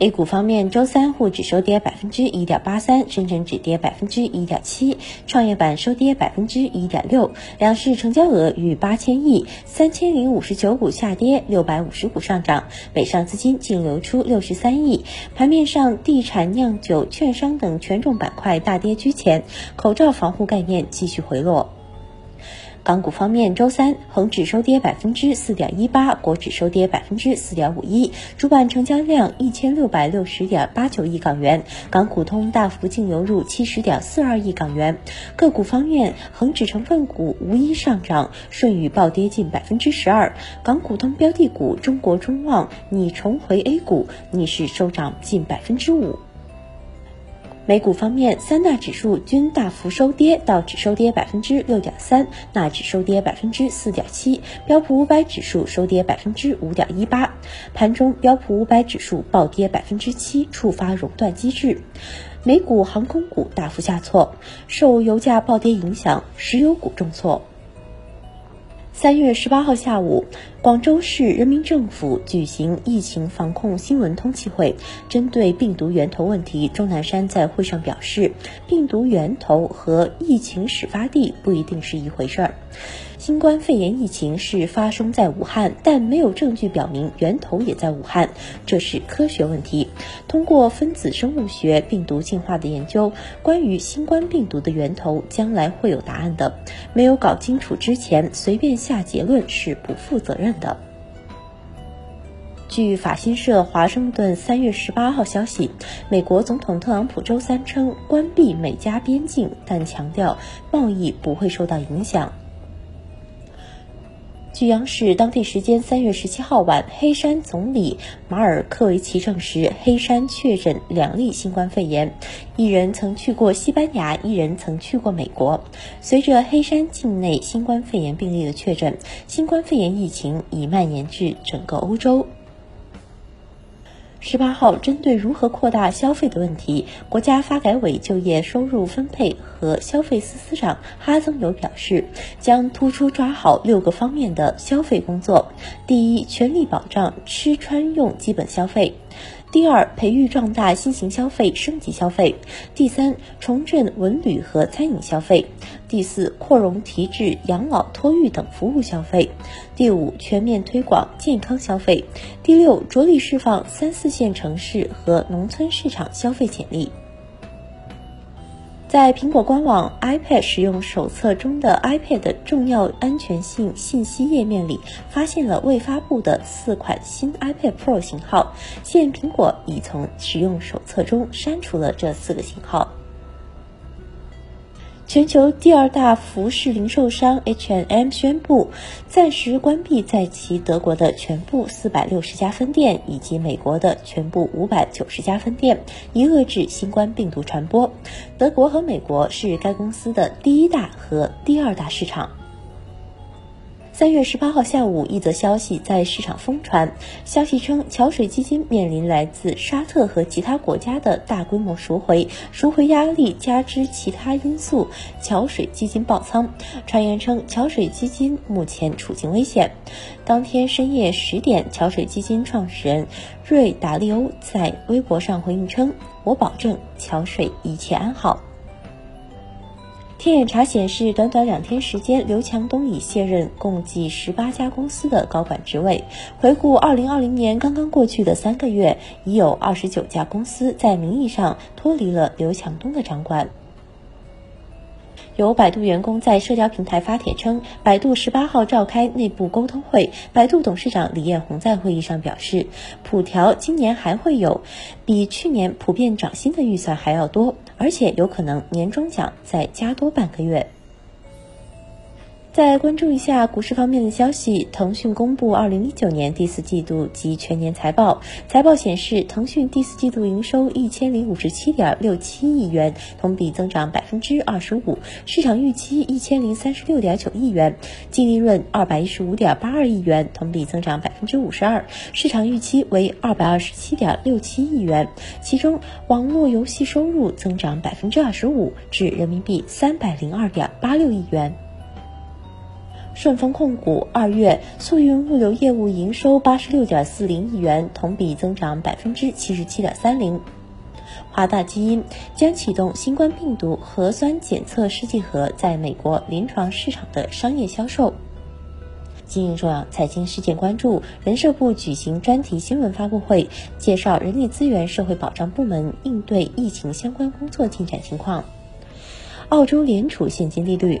A 股方面，周三沪指收跌百分之一点八三，深成指跌百分之一点七，创业板收跌百分之一点六，两市成交额逾八千亿，三千零五十九股下跌，六百五十股上涨，北上资金净流出六十三亿。盘面上，地产、酿酒、券商等权重板块大跌居前，口罩防护概念继续回落。港股方面，周三恒指收跌百分之四点一八，国指收跌百分之四点五一，主板成交量一千六百六十点八九亿港元，港股通大幅净流入七十点四二亿港元。个股方面，恒指成分股无一上涨，顺宇暴跌近百分之十二，港股通标的股中国中旺拟重回 A 股，逆势收涨近百分之五。美股方面，三大指数均大幅收跌，道指收跌百分之六点三，纳指收跌百分之四点七，标普五百指数收跌百分之五点一八。盘中，标普五百指数暴跌百分之七，触发熔断机制。美股航空股大幅下挫，受油价暴跌影响，石油股重挫。三月十八号下午。广州市人民政府举行疫情防控新闻通气会，针对病毒源头问题，钟南山在会上表示，病毒源头和疫情始发地不一定是一回事儿。新冠肺炎疫情是发生在武汉，但没有证据表明源头也在武汉，这是科学问题。通过分子生物学、病毒进化的研究，关于新冠病毒的源头，将来会有答案的。没有搞清楚之前，随便下结论是不负责任的。据法新社华盛顿三月十八号消息，美国总统特朗普周三称关闭美加边境，但强调贸易不会受到影响。据央视当地时间三月十七号晚，黑山总理马尔科维奇证实，黑山确诊两例新冠肺炎，一人曾去过西班牙，一人曾去过美国。随着黑山境内新冠肺炎病例的确诊，新冠肺炎疫情已蔓延至整个欧洲。十八号，针对如何扩大消费的问题，国家发改委就业收入分配和消费司司长哈增友表示，将突出抓好六个方面的消费工作：第一，全力保障吃穿用基本消费。第二，培育壮大新型消费、升级消费；第三，重振文旅和餐饮消费；第四，扩容提质、养老托育等服务消费；第五，全面推广健康消费；第六，着力释放三四线城市和农村市场消费潜力。在苹果官网 iPad 使用手册中的 iPad 重要安全性信息页面里，发现了未发布的四款新 iPad Pro 型号，现苹果已从使用手册中删除了这四个型号。全球第二大服饰零售商 H&M 宣布暂时关闭在其德国的全部四百六十家分店以及美国的全部五百九十家分店，以遏制新冠病毒传播。德国和美国是该公司的第一大和第二大市场。三月十八号下午，一则消息在市场疯传。消息称，桥水基金面临来自沙特和其他国家的大规模赎回，赎回压力加之其他因素，桥水基金爆仓。传言称，桥水基金目前处境危险。当天深夜十点，桥水基金创始人瑞达利欧在微博上回应称：“我保证，桥水一切安好。”天眼查显示，短短两天时间，刘强东已卸任共计十八家公司的高管职位。回顾二零二零年刚刚过去的三个月，已有二十九家公司在名义上脱离了刘强东的掌管。有百度员工在社交平台发帖称，百度十八号召开内部沟通会，百度董事长李彦宏在会议上表示，普条今年还会有比去年普遍涨薪的预算还要多，而且有可能年终奖再加多半个月。再关注一下股市方面的消息，腾讯公布二零一九年第四季度及全年财报。财报显示，腾讯第四季度营收一千零五十七点六七亿元，同比增长百分之二十五，市场预期一千零三十六点九亿元；净利润二百一十五点八二亿元，同比增长百分之五十二，市场预期为二百二十七点六七亿元。其中，网络游戏收入增长百分之二十五，至人民币三百零二点八六亿元。顺丰控股二月速运物流业务营收八十六点四零亿元，同比增长百分之七十七点三零。华大基因将启动新冠病毒核酸检测试剂盒在美国临床市场的商业销售。今日重要财经事件关注：人社部举行专题新闻发布会，介绍人力资源社会保障部门应对疫情相关工作进展情况。澳洲联储现金利率。